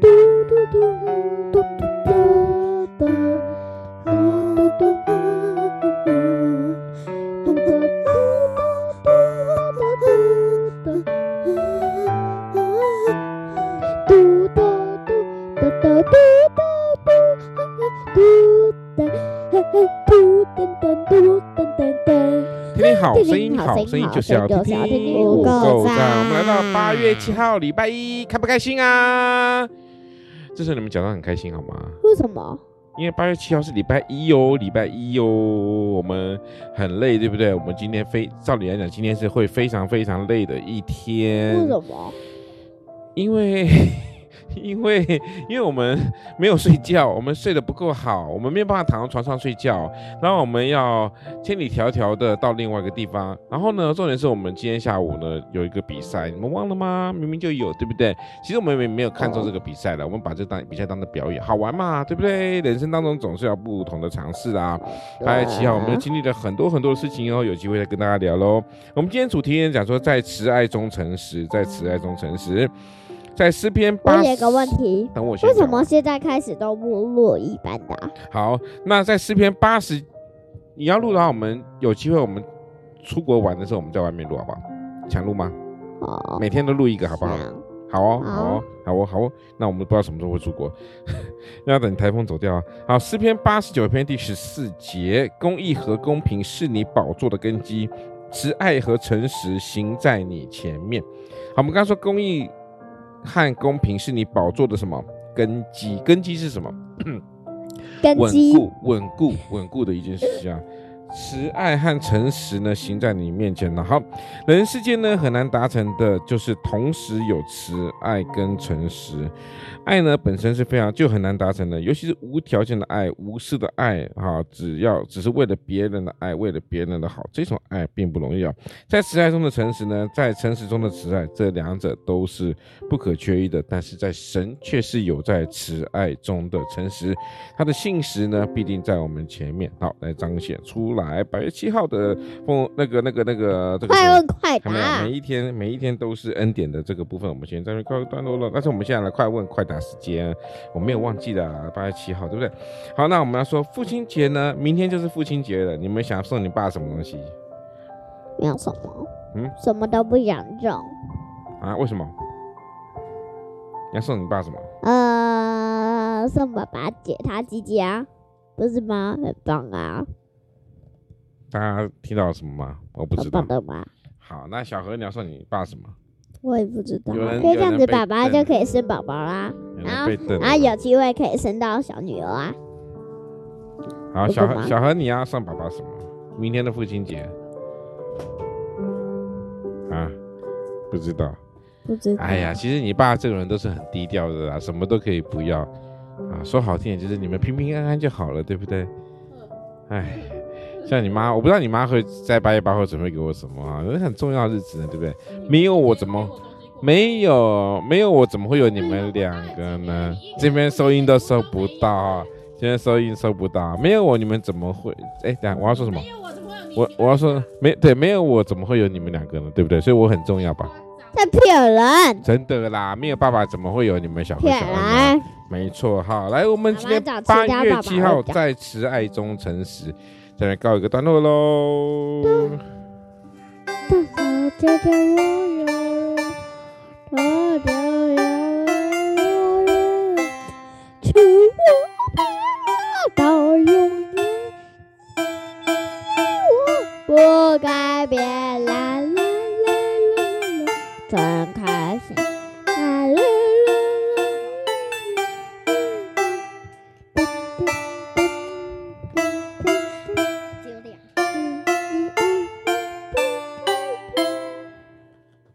do do do 好声音就是要听听五够赞。我们来到八月七号，礼拜一，开不开心啊？这时候你们讲得很开心好吗？为什么？因为八月七号是礼拜一哦，礼拜一哦，我们很累，对不对？我们今天非照理来讲，今天是会非常非常累的一天。为什么？因为。因为，因为我们没有睡觉，我们睡得不够好，我们没有办法躺到床上睡觉，然后我们要千里迢迢的到另外一个地方。然后呢，重点是我们今天下午呢有一个比赛，你们忘了吗？明明就有，对不对？其实我们也没有看中这个比赛了，我们把这当比赛当的表演，好玩嘛，对不对？人生当中总是要不同的尝试啊。八月七号，我们又经历了很多很多的事情哦，有机会再跟大家聊喽。我们今天主题呢讲说，在慈爱中诚实，在慈爱中诚实。在诗篇八十，我有个问题，等我先。为什么现在开始都不录一般的？好，那在诗篇八十，你要录的话，我们有机会，我们出国玩的时候，我们在外面录，好不好？想录吗？哦，每天都录一个，好不好？好哦，好哦，好哦，好哦。那我们不知道什么时候会出国，要等台风走掉啊。好，诗篇八十九篇第十四节，公义和公平是你宝座的根基，慈爱和诚实行在你前面。好，我们刚刚说公义。和公平是你宝座的什么根基？根基是什么？根基稳固、稳固、稳固的一件事情啊。慈爱和诚实呢，行在你面前呢。好，人世间呢很难达成的，就是同时有慈爱跟诚实。爱呢本身是非常就很难达成的，尤其是无条件的爱、无私的爱哈，只要只是为了别人的爱，为了别人的好，这种爱并不容易啊。在慈爱中的诚实呢，在诚实中的慈爱，这两者都是不可缺一的。但是在神却是有在慈爱中的诚实，他的信实呢必定在我们前面，好来彰显出来。八月七号的风，那个那个那个这个快问快答，每一天每一天都是恩典的这个部分，我们先在这边告一段落了。但是我们现在来快问快答。时间我没有忘记的，八月七号，对不对？好，那我们要说父亲节呢，明天就是父亲节了。你们想送你爸什么东西？没有什么，嗯，什么都不想送。啊？为什么？你要送你爸什么？呃，送爸爸解他姐姐啊，不是吗？很棒啊！大家听到什么吗？我不知道。好，那小何你要送你爸什么？我也不知道，可以这样子，爸爸就可以生宝宝啦，然后然后有机会可以生到小女儿啊。好，小何，小何，你要送爸爸什么？明天的父亲节啊？不知道，不知道。哎呀，其实你爸这个人都是很低调的啦，什么都可以不要啊。说好听点就是你们平平安安就好了，对不对？哎。像你妈，我不知道你妈会在八月八号准备给我什么啊？因为很重要的日子呢，对不对？没有我怎么没有没有我怎么会有你们两个呢？这边收音都收不到，现在收音收不到，没有我你们怎么会？哎，等下我要说什么？我我要说没对，没有我怎么会有你们两个呢？对不对？所以我很重要吧？在骗人！真的啦，没有爸爸怎么会有你们小孩？骗人！没错，好，来，我们今天八月七号在慈爱中诚实。下面告一个段落喽。大家加加我哟，大家加加我，求我，到永远。不改变，啦啦啦啦啦，真开心，啦啦啦啦啦啦。